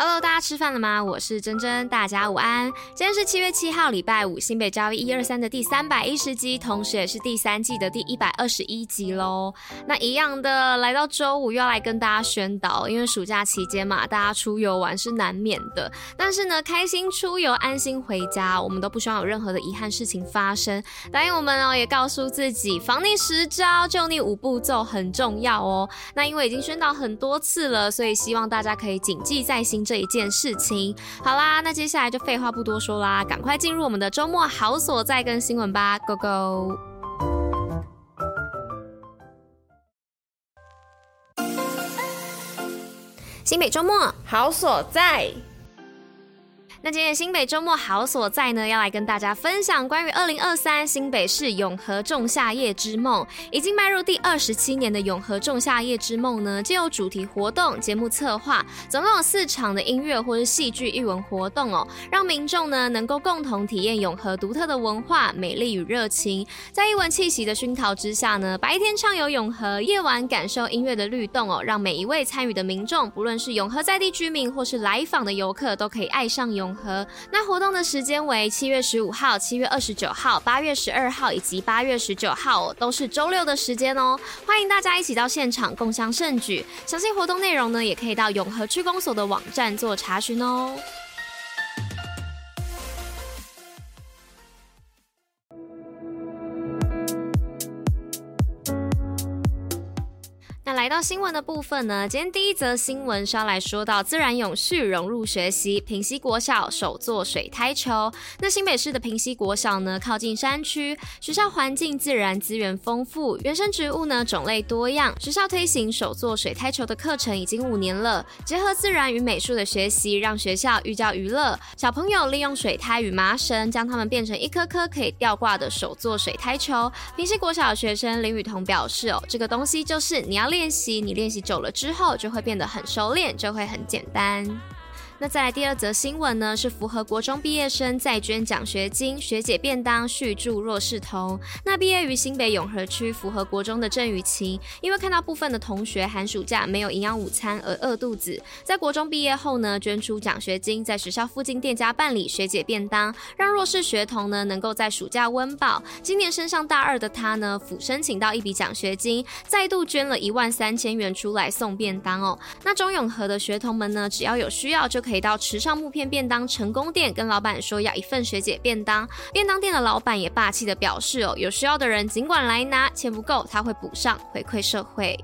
Hello，大家吃饭了吗？我是珍珍，大家午安。今天是七月七号，礼拜五，新北交一二三的第三百一十集，同时也是第三季的第一百二十一集喽。那一样的，来到周五又要来跟大家宣导，因为暑假期间嘛，大家出游玩是难免的。但是呢，开心出游，安心回家，我们都不希望有任何的遗憾事情发生。答应我们哦，也告诉自己，防你十招，救你五步骤很重要哦。那因为已经宣导很多次了，所以希望大家可以谨记在心。这一件事情，好啦，那接下来就废话不多说啦，赶快进入我们的周末好所在跟新闻吧，Go Go！新北周末好所在。那今天新北周末好所在呢，要来跟大家分享关于二零二三新北市永和仲夏夜之梦。已经迈入第二十七年的永和仲夏夜之梦呢，既有主题活动、节目策划，总共有四场的音乐或是戏剧艺文活动哦，让民众呢能够共同体验永和独特的文化、美丽与热情。在艺文气息的熏陶之下呢，白天畅游永和，夜晚感受音乐的律动哦，让每一位参与的民众，不论是永和在地居民或是来访的游客，都可以爱上永和。和那活动的时间为七月十五号、七月二十九号、八月十二号以及八月十九号，都是周六的时间哦。欢迎大家一起到现场共襄盛举。详细活动内容呢，也可以到永和区公所的网站做查询哦。来到新闻的部分呢，今天第一则新闻是要来说到自然永续融入学习，平西国小首座水苔球。那新北市的平西国小呢，靠近山区，学校环境自然资源丰富，原生植物呢种类多样。学校推行首座水苔球的课程已经五年了，结合自然与美术的学习，让学校寓教于乐。小朋友利用水苔与麻绳，将它们变成一颗颗可以吊挂的首座水苔球。平西国小学生林雨桐表示：“哦，这个东西就是你要练。”练习，你练习久了之后，就会变得很熟练，就会很简单。那再来第二则新闻呢，是符合国中毕业生再捐奖学金、学姐便当续助弱势童。那毕业于新北永和区符合国中的郑雨晴，因为看到部分的同学寒暑假没有营养午餐而饿肚子，在国中毕业后呢，捐出奖学金，在学校附近店家办理学姐便当，让弱势学童呢能够在暑假温饱。今年升上大二的他呢，辅申请到一笔奖学金，再度捐了一万三千元出来送便当哦。那中永和的学童们呢，只要有需要就可可以到池上木片便当成功店跟老板说要一份学姐便当，便当店的老板也霸气的表示哦，有需要的人尽管来拿，钱不够他会补上，回馈社会。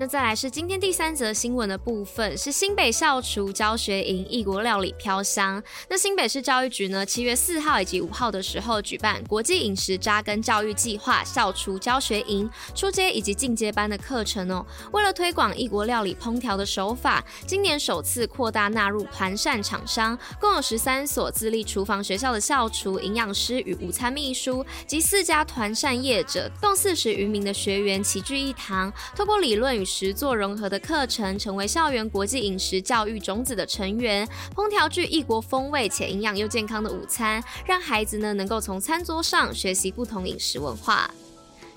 那再来是今天第三则新闻的部分，是新北校厨教学营异国料理飘香。那新北市教育局呢，七月四号以及五号的时候举办国际饮食扎根教育计划校厨教学营初阶以及进阶班的课程哦。为了推广异国料理烹调的手法，今年首次扩大纳入团膳厂商，共有十三所自立厨房学校的校厨、营养师与午餐秘书及四家团膳业者，共四十余名的学员齐聚一堂，透过理论与食做融合的课程，成为校园国际饮食教育种子的成员，烹调具异国风味且营养又健康的午餐，让孩子呢能够从餐桌上学习不同饮食文化。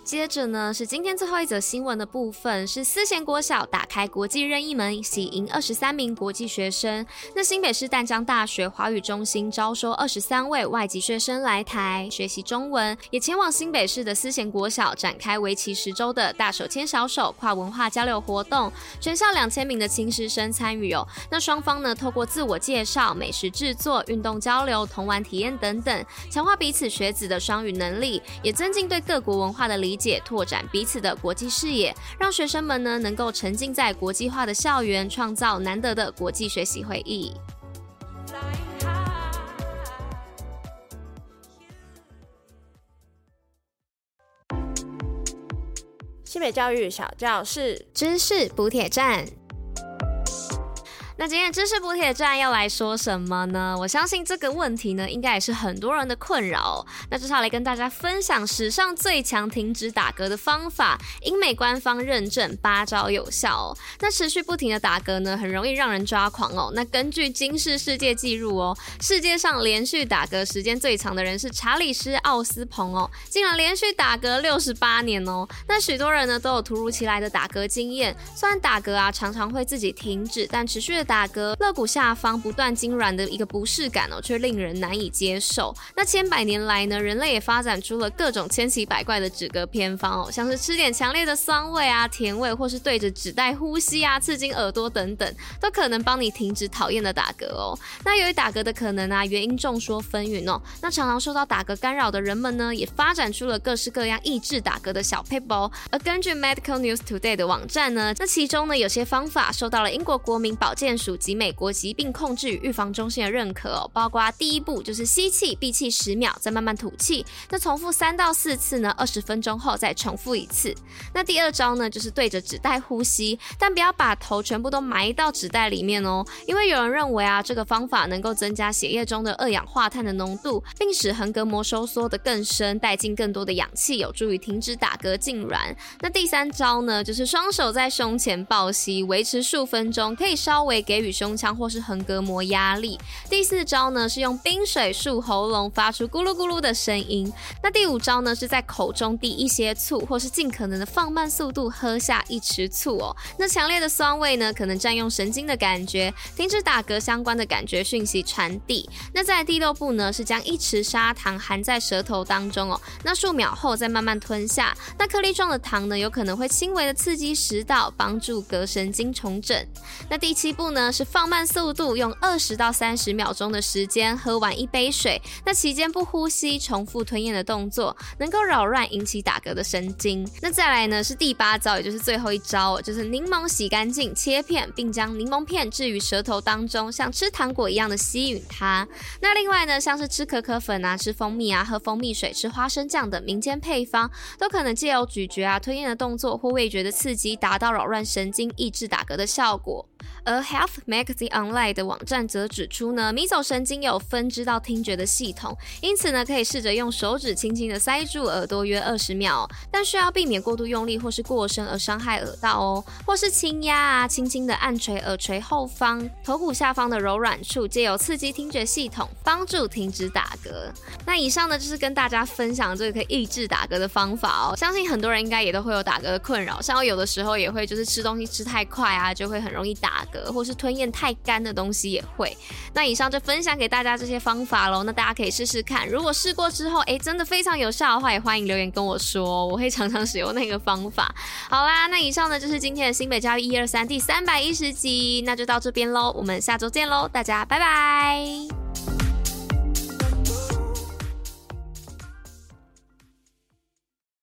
接着呢，是今天最后一则新闻的部分，是思贤国小打开国际任意门，喜迎二十三名国际学生。那新北市淡江大学华语中心招收二十三位外籍学生来台学习中文，也前往新北市的思贤国小展开为期十周的大手牵小手跨文化交流活动，全校两千名的亲师生参与哦。那双方呢，透过自我介绍、美食制作、运动交流、同玩体验等等，强化彼此学子的双语能力，也增进对各国文化的理。理解拓展彼此的国际视野，让学生们呢能够沉浸在国际化的校园，创造难得的国际学习回忆。西北教育小教室知识补铁站。那今天知识补铁站要来说什么呢？我相信这个问题呢，应该也是很多人的困扰。那接下来跟大家分享史上最强停止打嗝的方法，英美官方认证八招有效哦。那持续不停的打嗝呢，很容易让人抓狂哦。那根据今世世界纪录哦，世界上连续打嗝时间最长的人是查理斯奥斯彭哦，竟然连续打嗝六十八年哦。那许多人呢都有突如其来的打嗝经验，虽然打嗝啊常常会自己停止，但持续的打嗝，肋骨下方不断痉挛的一个不适感哦，却令人难以接受。那千百年来呢，人类也发展出了各种千奇百怪的止嗝偏方哦，像是吃点强烈的酸味啊、甜味，或是对着纸袋呼吸啊、刺进耳朵等等，都可能帮你停止讨厌的打嗝哦。那由于打嗝的可能啊，原因众说纷纭哦。那常常受到打嗝干扰的人们呢，也发展出了各式各样抑制打嗝的小撇步。而根据 Medical News Today 的网站呢，那其中呢有些方法受到了英国国民保健署及美国疾病控制与预防中心的认可哦，包括第一步就是吸气闭气十秒，再慢慢吐气，那重复三到四次呢，二十分钟后再重复一次。那第二招呢就是对着纸袋呼吸，但不要把头全部都埋到纸袋里面哦，因为有人认为啊这个方法能够增加血液中的二氧化碳的浓度，并使横膈膜收缩得更深，带进更多的氧气，有助于停止打嗝痉挛。那第三招呢就是双手在胸前抱膝，维持数分钟，可以稍微给予胸腔或是横膈膜压力。第四招呢是用冰水漱喉咙，发出咕噜咕噜的声音。那第五招呢是在口中滴一些醋，或是尽可能的放慢速度喝下一匙醋哦。那强烈的酸味呢可能占用神经的感觉，停止打嗝相关的感觉讯息传递。那在第六步呢是将一匙砂糖含在舌头当中哦，那数秒后再慢慢吞下。那颗粒状的糖呢有可能会轻微的刺激食道，帮助膈神经重整。那第七步呢是放慢速度，用二十到三十秒钟的时间喝完一杯水，那期间不呼吸，重复吞咽的动作，能够扰乱引起打嗝的神经。那再来呢是第八招，也就是最后一招，就是柠檬洗干净，切片，并将柠檬片置于舌头当中，像吃糖果一样的吸吮它。那另外呢，像是吃可可粉啊、吃蜂蜜啊、喝蜂蜜水、吃花生酱等民间配方，都可能借由咀嚼啊、吞咽的动作或味觉的刺激，达到扰乱神经、抑制打嗝的效果。而 Health Magazine Online 的网站则指出呢，迷走神经有分支到听觉的系统，因此呢，可以试着用手指轻轻的塞住耳朵约二十秒，但需要避免过度用力或是过深而伤害耳道哦，或是轻压啊，轻轻的按捶耳垂后方、头骨下方的柔软处，借由刺激听觉系统，帮助停止打嗝。那以上呢，就是跟大家分享这个可以抑制打嗝的方法哦，相信很多人应该也都会有打嗝的困扰，像我有的时候也会就是吃东西吃太快啊，就会很容易打打嗝。或是吞咽太干的东西也会。那以上就分享给大家这些方法喽。那大家可以试试看，如果试过之后，哎，真的非常有效的话，也欢迎留言跟我说，我会常常使用那个方法。好啦，那以上呢就是今天的新北教育一二三第三百一十集，那就到这边喽，我们下周见喽，大家拜拜。